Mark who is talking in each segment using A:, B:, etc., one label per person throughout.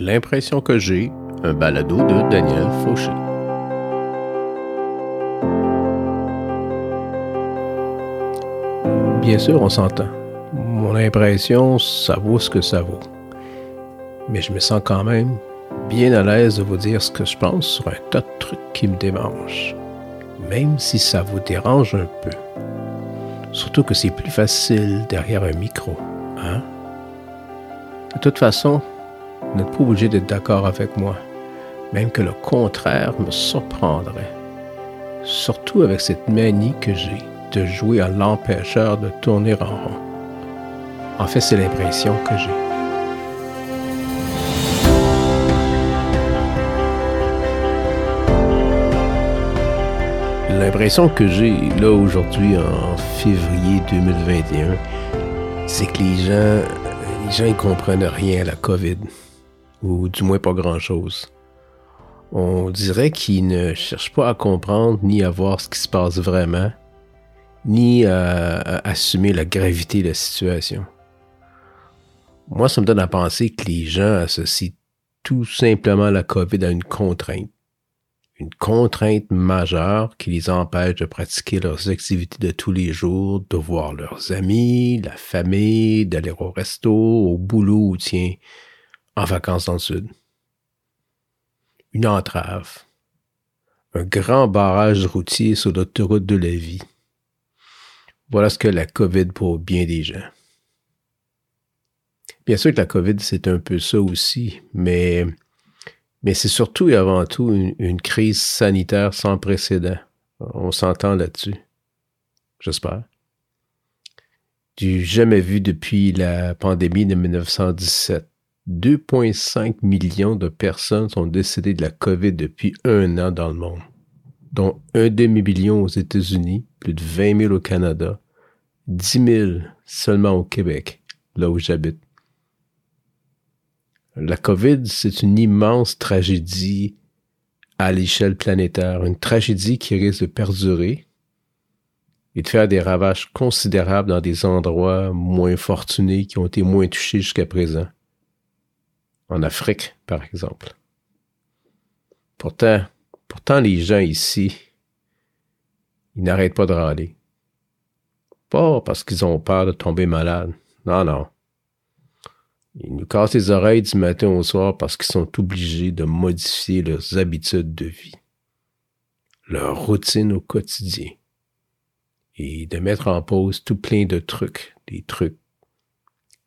A: L'impression que j'ai, un balado de Daniel Fauché. Bien sûr, on s'entend. Mon impression, ça vaut ce que ça vaut. Mais je me sens quand même bien à l'aise de vous dire ce que je pense sur un tas de trucs qui me dérangent. Même si ça vous dérange un peu. Surtout que c'est plus facile derrière un micro, hein? De toute façon, vous n'êtes pas obligé d'être d'accord avec moi. Même que le contraire me surprendrait. Surtout avec cette manie que j'ai de jouer à l'empêcheur de tourner en rond. En fait, c'est l'impression que j'ai. L'impression que j'ai là aujourd'hui en février 2021, c'est que les gens, les gens ils comprennent rien à la COVID, ou du moins pas grand-chose. On dirait qu'ils ne cherchent pas à comprendre ni à voir ce qui se passe vraiment, ni à, assumer la gravité de la situation. Moi, ça me donne à penser que les gens associent tout simplement la COVID à une contrainte. Une contrainte majeure qui les empêche de pratiquer leurs activités de tous les jours, de voir leurs amis, la famille, d'aller au resto, au boulot ou tiens, en vacances dans le sud. Une entrave. Un grand barrage routier sur l'autoroute de la vie. Voilà ce que la COVID pour bien des gens. Bien sûr que la COVID, c'est un peu ça aussi, mais, mais c'est surtout et avant tout une, une crise sanitaire sans précédent. On s'entend là-dessus. J'espère. Du jamais vu depuis la pandémie de 1917. 2,5 millions de personnes sont décédées de la COVID depuis un an dans le monde, dont un demi-million aux États-Unis, plus de 20 000 au Canada, 10 000 seulement au Québec, là où j'habite. La COVID, c'est une immense tragédie à l'échelle planétaire, une tragédie qui risque de perdurer et de faire des ravages considérables dans des endroits moins fortunés qui ont été moins touchés jusqu'à présent. En Afrique, par exemple. Pourtant, pourtant les gens ici, ils n'arrêtent pas de râler. Pas parce qu'ils ont peur de tomber malade. Non, non. Ils nous cassent les oreilles du matin au soir parce qu'ils sont obligés de modifier leurs habitudes de vie, leur routine au quotidien, et de mettre en pause tout plein de trucs, des trucs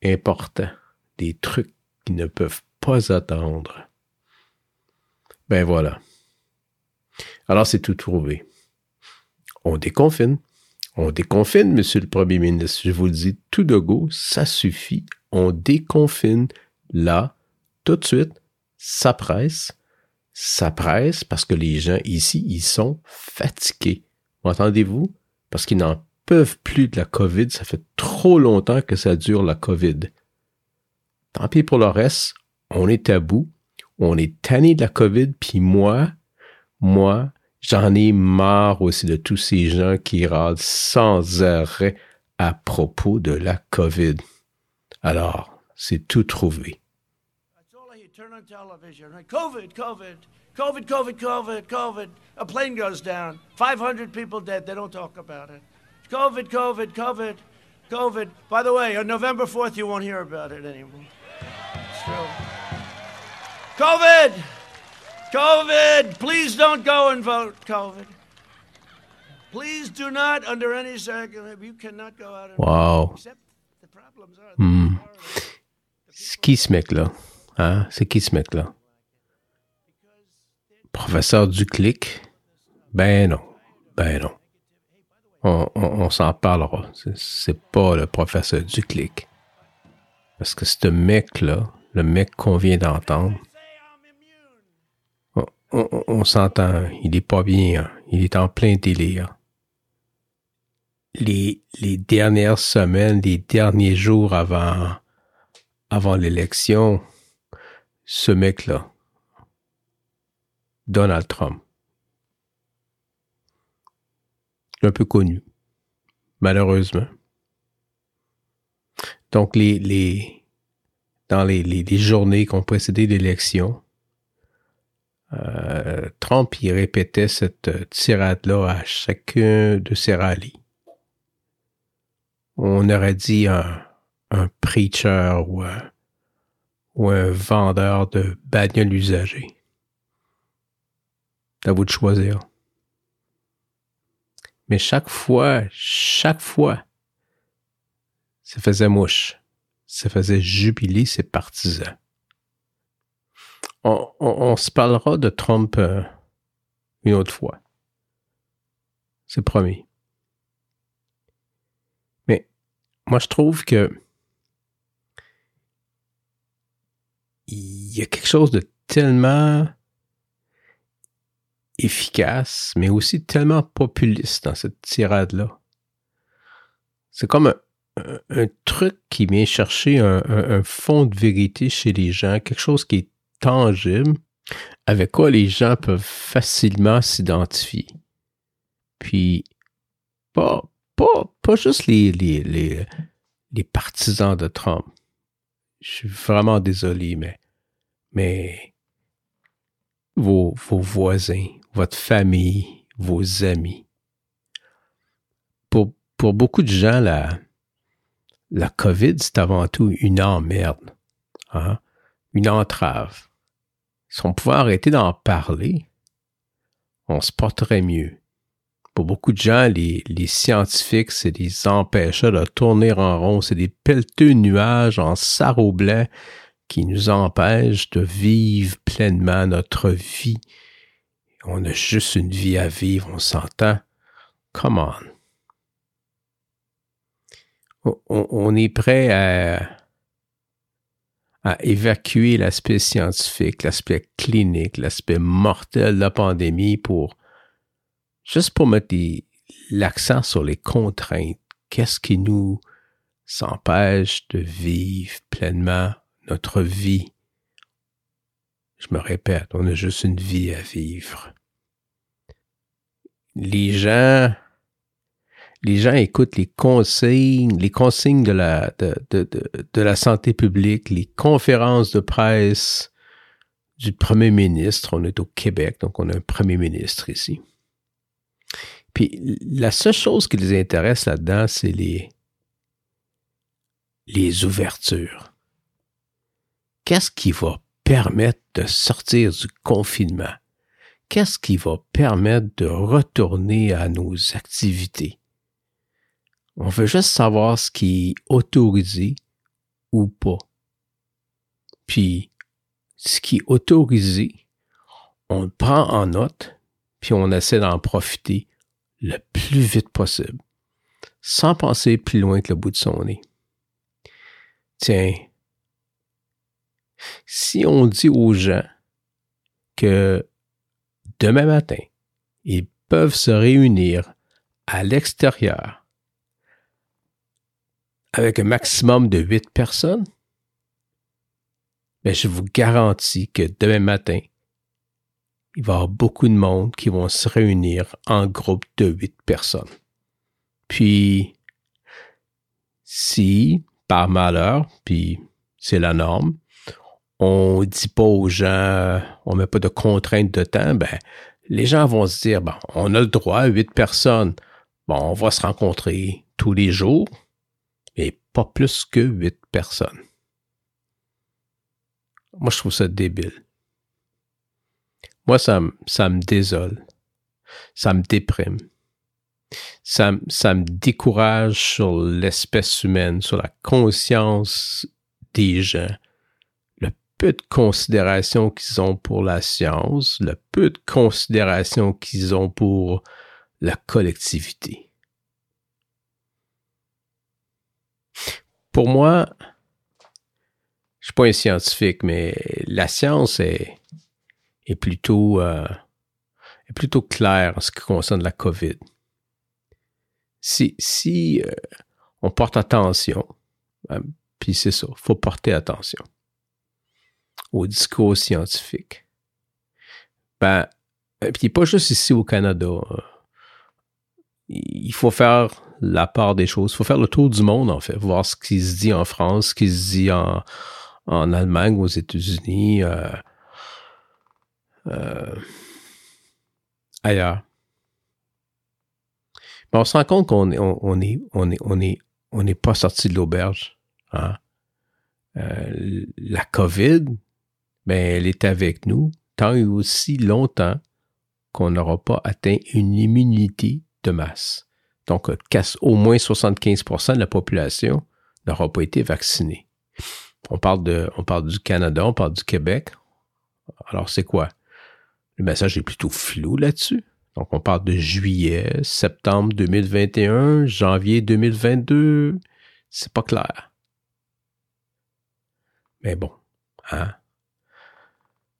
A: importants, des trucs qui ne peuvent pas attendre. Ben voilà. Alors c'est tout trouvé. On déconfine. On déconfine, monsieur le Premier ministre. Je vous le dis tout de go, ça suffit. On déconfine là, tout de suite. Ça presse. Ça presse parce que les gens ici, ils sont fatigués. Entendez-vous? Parce qu'ils n'en peuvent plus de la COVID. Ça fait trop longtemps que ça dure la COVID. Tant pis pour le reste. On est à bout. On est tanné de la COVID. Puis moi, moi, J'en ai marre aussi de tous ces gens qui râlent sans arrêt à propos de la COVID. Alors, c'est tout trouvé.
B: COVID, COVID, COVID, COVID, COVID, COVID. A plane goes down. 500 people dead. They don't talk about it. COVID, COVID, COVID, COVID. By the way, on November 4th, you won't hear about it anymore. It's true. COVID! COVID, please don't go and vote, COVID. Please do not, under any circumstance, you cannot go out and
A: Wow. Hmm. C'est qui ce mec-là? Hein? C'est qui ce mec-là? Professeur Duclic? Ben non. Ben non. On, on, on s'en parlera. C'est- C'est pas le professeur Duclic. Parce que ce mec-là, le mec qu'on vient d'entendre, on, s'entend, il est pas bien, hein. il est en plein délire. Les, dernières semaines, les derniers jours avant, avant l'élection, ce mec-là, Donald Trump, un peu connu, malheureusement. Donc, les, les, dans les, journées qui ont précédé l'élection, euh, Trump il répétait cette tirade-là à chacun de ses rallyes. On aurait dit un, un preacher ou un, ou un vendeur de bagnoles usagées. À vous de choisir. Mais chaque fois, chaque fois, ça faisait mouche. Ça faisait jubiler ses partisans. On, se parlera de Trump euh, une autre fois. C'est promis. Mais moi, je trouve que il y a quelque chose de tellement efficace, mais aussi tellement populiste dans cette tirade-là. C'est comme un, truc qui vient chercher un, fond de vérité chez les gens, quelque chose qui est tangible, avec quoi les gens peuvent facilement s'identifier. Puis, pas, pas, pas juste les, les, les, les partisans de Trump. Je suis vraiment désolé, mais, mais vos, vos voisins, votre famille, vos amis. Pour, pour beaucoup de gens, la, la COVID, c'est avant tout une emmerde, hein? une entrave. Si on pouvait arrêter d'en parler, on se porterait mieux. Pour beaucoup de gens, les, scientifiques, c'est des empêcheurs de tourner en rond, c'est des pelleteux nuages en sarreau blanc qui nous empêchent de vivre pleinement notre vie on a juste une vie à vivre, on s'entend. Come on. on. est prêt à, à évacuer l'aspect scientifique, l'aspect clinique, l'aspect mortel de la pandémie pour juste pour mettre l'accent sur les contraintes. Qu'est-ce qui nous empêche de vivre pleinement notre vie? Je me répète, on a juste une vie à vivre. Les gens, les gens écoutent les consignes, les consignes de la, santé publique, les conférences de presse du premier ministre. On est au Québec, donc on a un premier ministre ici. Puis la seule chose qui les intéresse là-dedans, c'est les, les ouvertures. Qu'est-ce qui va permettre de sortir du confinement? Qu'est-ce qui va permettre de retourner à nos activités? On veut juste savoir ce qui est autorisé ou pas. Puis, ce qui est autorisé, on le prend en note, puis on essaie d'en profiter le plus vite possible, sans penser plus loin que le bout de son nez. Tiens, si on dit aux gens que demain matin, ils peuvent se réunir à l'extérieur avec un maximum de huit personnes, mais ben, je vous garantis que demain matin, il va y avoir beaucoup de monde qui vont se réunir en groupe de huit personnes. Puis, si, par malheur, puis c'est la norme, on dit pas aux gens, on met pas de contraintes de temps, ben, les gens vont se dire, bon, on a le droit à huit personnes. Bon, on va se rencontrer tous les jours, mais pas plus que huit personnes. Moi, je trouve ça débile. Moi, ça, ça me désole. Ça me déprime. Ça, ça me décourage sur l'espèce humaine, sur la conscience des gens peu de considération qu'ils ont pour la science, le peu de considération qu'ils ont pour la collectivité. Pour moi, je suis pas un scientifique, mais la science est, est plutôt euh, est plutôt claire en ce qui concerne la COVID. Si, si euh, on porte attention, ben, puis c'est ça, faut porter attention au discours scientifique. Ben, puis pas juste ici au Canada. Hein. Il faut faire la part des choses. Il faut faire le tour du monde, en fait, voir ce qui se dit en France, ce qui se dit en, en Allemagne, aux États-Unis, euh, euh, ailleurs. Mais on se rend compte qu'on est, on, est, on est, on est, on n'est pas sorti de l'auberge. Hein? Euh, la COVID, ben, elle est avec nous tant et aussi longtemps qu'on n'aura pas atteint une immunité de masse. Donc, au moins 75% de la population n'aura pas été vaccinée. On parle, de, on parle du Canada, on parle du Québec. Alors, c'est quoi? Le message est plutôt flou là-dessus. Donc, on parle de juillet, septembre 2021, janvier 2022. C'est pas clair. Mais bon, hein?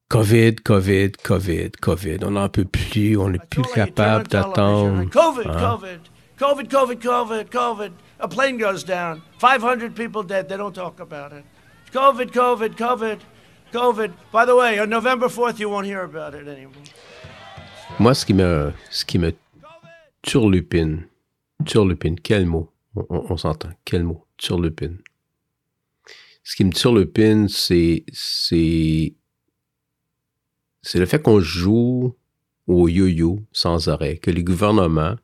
A: COVID, COVID, COVID, COVID. On n'en peut plus. On n'est plus capable d'attendre.
B: COVID, hein? COVID, COVID, COVID, COVID, COVID. A plane goes down. 500 people dead. They don't talk about it. COVID, COVID, COVID, COVID. By the way, on November 4th, you won't hear about it anymore.
A: Moi, ce qui me, ce qui me turlupine, turlupine, quel mot? On, on, s'entend. Quel mot? Turlupine. Ce qui me turlupine, c'est, c'est, c'est le fait qu'on joue au yo-yo sans arrêt, que les gouvernements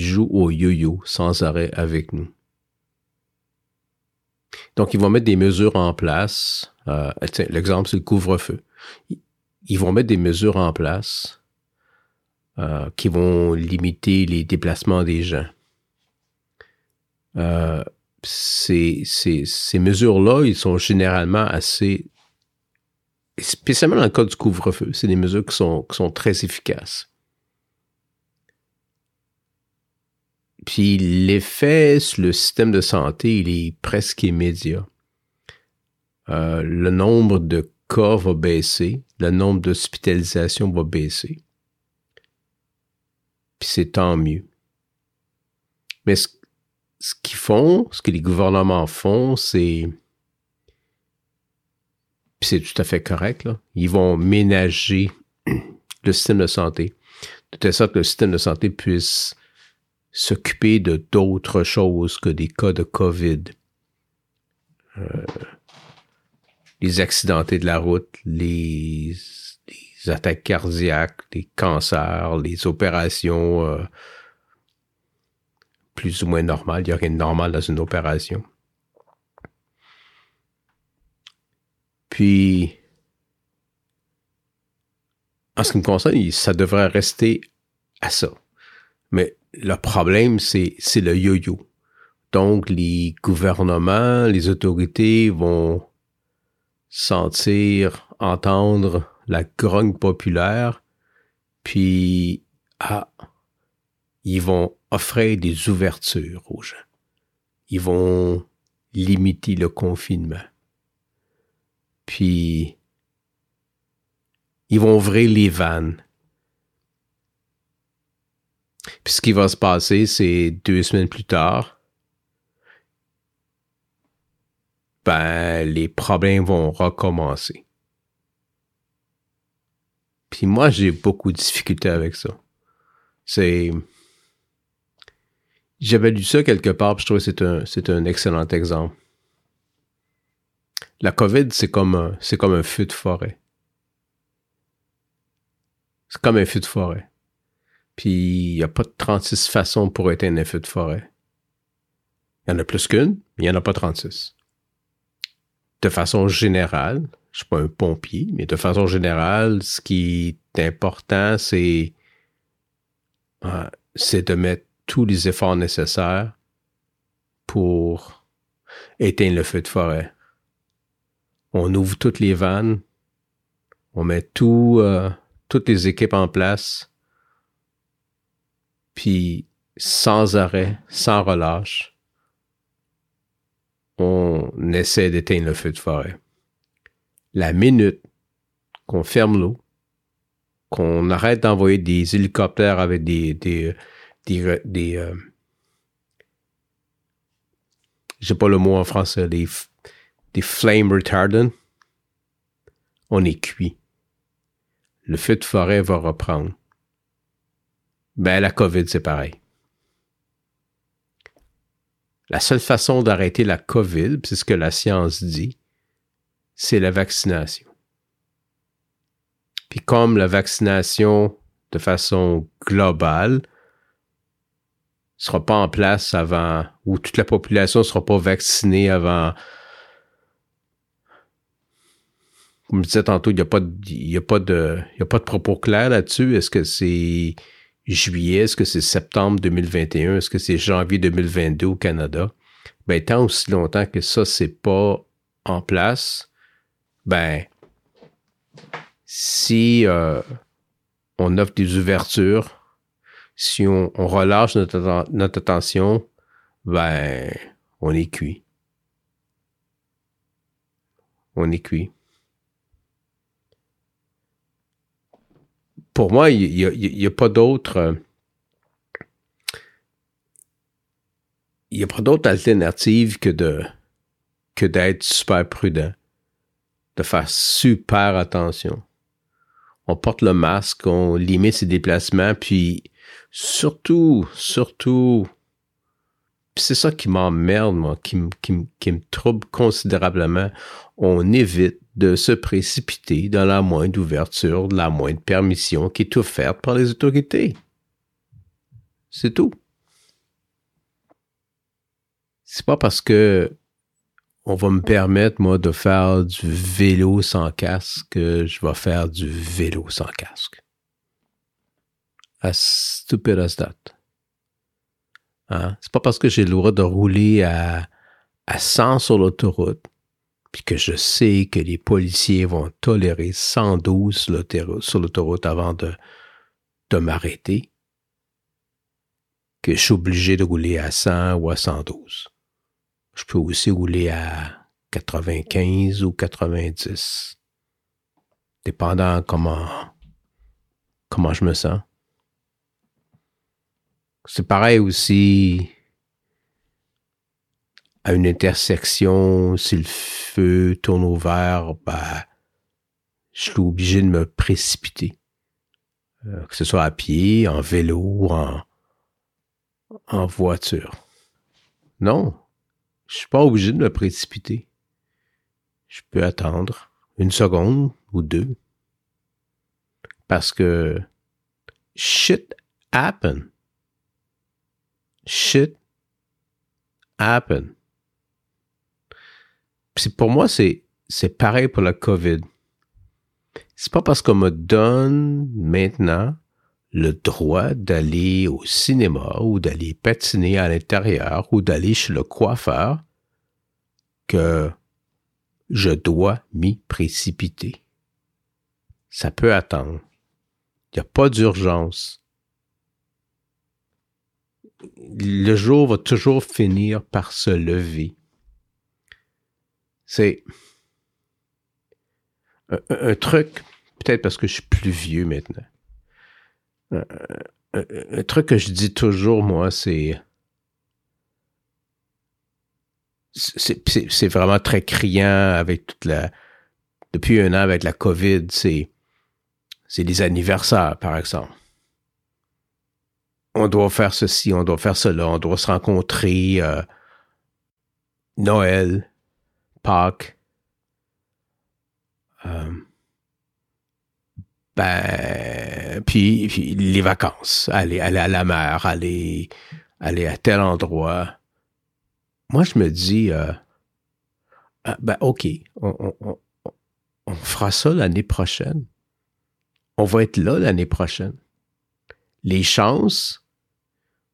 A: jouent au yo-yo sans arrêt avec nous. Donc, ils vont mettre des mesures en place. Euh, l'exemple, c'est le couvre-feu. Ils vont mettre des mesures en place euh, qui vont limiter les déplacements des gens. Euh, ces, mesures-là, ils sont généralement assez, spécialement dans le cas du couvre-feu, c'est des mesures qui sont très efficaces. Puis l'effet sur le système de santé, il est presque immédiat. Euh, le nombre de cas va baisser, le nombre d'hospitalisations va baisser. Puis c'est tant mieux. Mais ce, qu'ils font, ce que les gouvernements font, c'est... Puis c'est tout à fait correct, là. Ils vont ménager le système de santé, de telle sorte que le système de santé puisse s'occuper de d'autres choses que des cas de COVID. Euh, les accidentés de la route, les, attaques cardiaques, les cancers, les opérations euh, plus ou moins normales. Il n'y a rien de normal dans une opération. Puis, en ce qui me concerne, ça devrait rester à ça. Mais le problème, c'est, c'est le yo-yo. Donc, les gouvernements, les autorités vont sentir, entendre la grogne populaire, puis, ah, ils vont offrir des ouvertures aux gens. Ils vont limiter le confinement. Puis, ils vont ouvrir les vannes puis ce qui va se passer, c'est deux semaines plus tard, ben, les problèmes vont recommencer. Puis moi, j'ai beaucoup de difficultés avec ça. C'est... J'avais lu ça quelque part, puis je trouve que c'est un, c'est un excellent exemple. La COVID, c'est comme un, c'est comme un feu de forêt. C'est comme un feu de forêt. Puis il n'y a pas de 36 façons pour éteindre un feu de forêt. Il y en a plus qu'une, mais il n'y en a pas 36. De façon générale, je suis pas un pompier, mais de façon générale, ce qui est important, c'est euh, c'est de mettre tous les efforts nécessaires pour éteindre le feu de forêt. On ouvre toutes les vannes, on met euh, toutes les équipes en place, puis sans arrêt, sans relâche, on essaie d'éteindre le feu de forêt. La minute qu'on ferme l'eau, qu'on arrête d'envoyer des hélicoptères avec des des des, des euh, pas le mot en français, des, des flame retardants, on est cuit. Le feu de forêt va reprendre. Ben, la COVID, c'est pareil. La seule façon d'arrêter la COVID, c'est ce que la science dit, c'est la vaccination. Puis comme la vaccination de façon globale sera pas en place avant, ou toute la population sera pas vaccinée avant, comme je disais tantôt, il n'y a a pas de, il y a pas de propos clairs là-dessus. Est-ce que c'est juillet? Est-ce que c'est septembre 2021? Est-ce que c'est janvier 2022 au Canada? Ben, tant aussi longtemps que ça, c'est pas en place, ben, si euh, on offre des ouvertures, si on, relâche notre, notre, attention, ben, on est cuit. On est cuit. Pour moi, il n'y a, pas d'autre. Il n'y a pas d'autre alternative que de que d'être super prudent, de faire super attention on porte le masque, on limite ses déplacements, puis surtout, surtout, c'est ça qui m'emmerde, moi, qui, me trouble considérablement, on évite de se précipiter dans la moindre ouverture, la moindre permission qui est offerte par les autorités. C'est tout. C'est pas parce que on va me permettre, moi, de faire du vélo sans casque, je vais faire du vélo sans casque. As stupid as that. Hein? C'est pas parce que j'ai le droit de rouler à, à 100 sur l'autoroute, puis que je sais que les policiers vont tolérer 112 sur l'autoroute avant de, de m'arrêter, que je suis obligé de rouler à 100 ou à 112. Je peux aussi rouler à 95 ou 90, dépendant comment, comment je me sens. C'est pareil aussi à une intersection, si le feu tourne au vert, ben, je suis obligé de me précipiter. Euh, que ce soit à pied, en vélo, en, en voiture. Non, je suis pas obligé de me précipiter. Je peux attendre une seconde ou deux. Parce que shit happen. Shit happen. Pour moi, c'est, c'est pareil pour la COVID. C'est pas parce qu'on me donne maintenant le droit d'aller au cinéma ou d'aller patiner à l'intérieur ou d'aller chez le coiffeur que je dois m'y précipiter. Ça peut attendre. Il n'y a pas d'urgence. Le jour va toujours finir par se lever. C'est un truc, peut-être parce que je suis plus vieux maintenant un, truc que je dis toujours, moi, c'est. C'est vraiment très criant avec toute la. Depuis un an, avec la COVID, c'est. C'est les anniversaires, par exemple. On doit faire ceci, on doit faire cela, on doit se rencontrer. Euh, Noël, Euh, ben, puis, les vacances, aller, aller à la mer, aller, aller à tel endroit. Moi, je me dis, euh, ah, ben, OK, on, on fera ça l'année prochaine. On va être là l'année prochaine. Les chances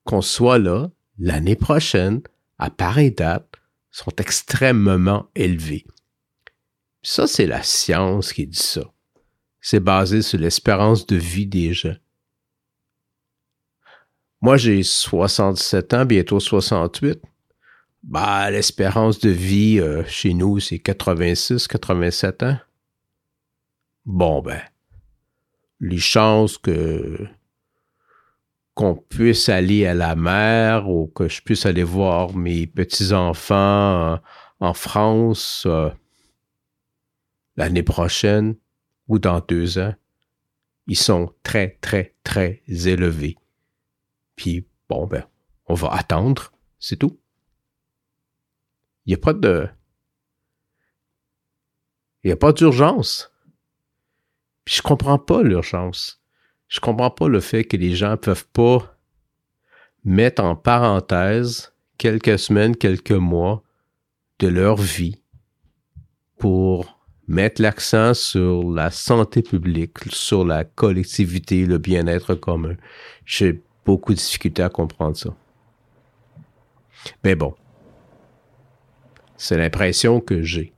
A: qu'on soit là l'année prochaine, à pareille date, sont extrêmement élevées. Ça, c'est la science qui dit ça c'est basé sur l'espérance de vie des gens. Moi, j'ai 67 ans, bientôt 68. Bah, l'espérance de vie euh, chez nous, c'est 86, 87 ans. Bon, ben, les chances que qu'on puisse aller à la mer ou que je puisse aller voir mes petits-enfants en France euh, l'année prochaine, ou dans deux ans, ils sont très, très, très élevés. Puis, bon, ben, on va attendre, c'est tout. Il n'y a pas de... Il n'y a pas d'urgence. Puis je comprends pas l'urgence. Je comprends pas le fait que les gens peuvent pas mettre en parenthèse quelques semaines, quelques mois de leur vie pour mettre l'accent sur la santé publique, sur la collectivité, le bien-être commun. J'ai beaucoup de difficultés à comprendre ça. Mais bon, c'est l'impression que j'ai.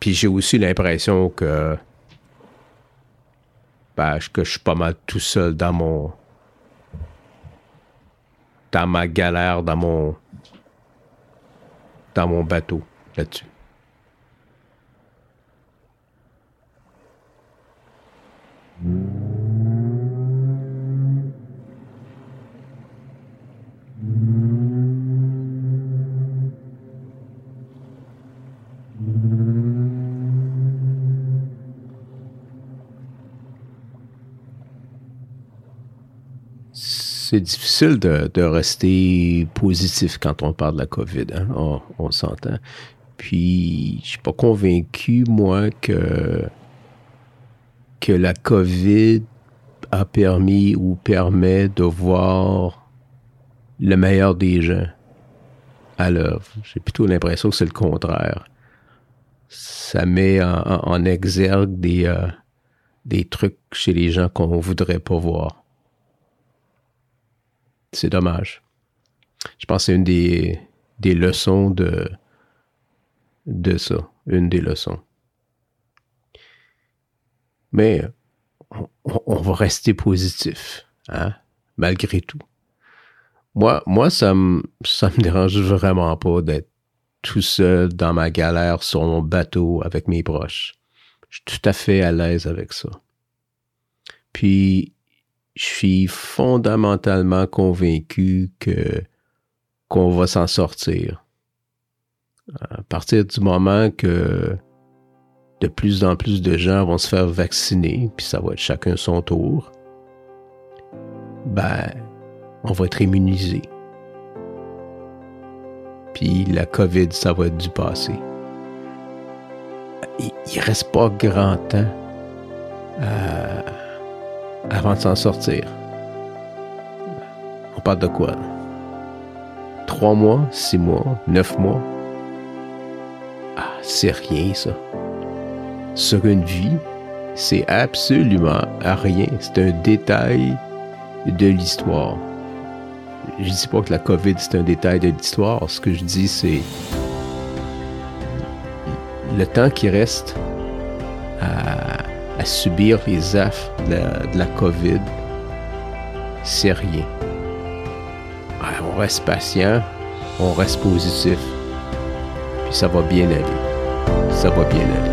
A: Puis j'ai aussi l'impression que, que je suis pas mal tout seul dans mon. dans ma galère, dans mon. dans mon bateau là-dessus. C'est difficile de, rester positif quand on parle de la COVID. Hein. On, s'entend. Puis, je suis pas convaincu, moi, que, que la COVID a permis ou permet de voir le meilleur des gens à l'œuvre. J'ai plutôt l'impression que c'est le contraire. Ça met en, exergue des, euh, des trucs chez les gens qu'on voudrait pas voir. C'est dommage. Je pense que c'est une des, leçons de, de ça. Une des leçons. Mais on, va rester positif, hein, malgré tout. Moi, moi ça me ça me dérange vraiment pas d'être tout seul dans ma galère sur mon bateau avec mes proches. Je suis tout à fait à l'aise avec ça. Puis je suis fondamentalement convaincu que qu'on va s'en sortir. À partir du moment que de plus en plus de gens vont se faire vacciner, puis ça va être chacun son tour, ben, on va être immunisé. Puis la COVID, ça va être du passé. Il, il reste pas grand temps. Euh, avant de s'en sortir. On parle de quoi? Trois mois, six mois, neuf mois? Ah, c'est rien, ça. Sur une vie, c'est absolument rien. C'est un détail de l'histoire. Je dis pas que la COVID, c'est un détail de l'histoire. Ce que je dis, c'est le temps qui reste à à subir les affres de la, COVID, c'est rien. on reste patient, on reste positif, puis ça va bien aller. Ça va bien aller.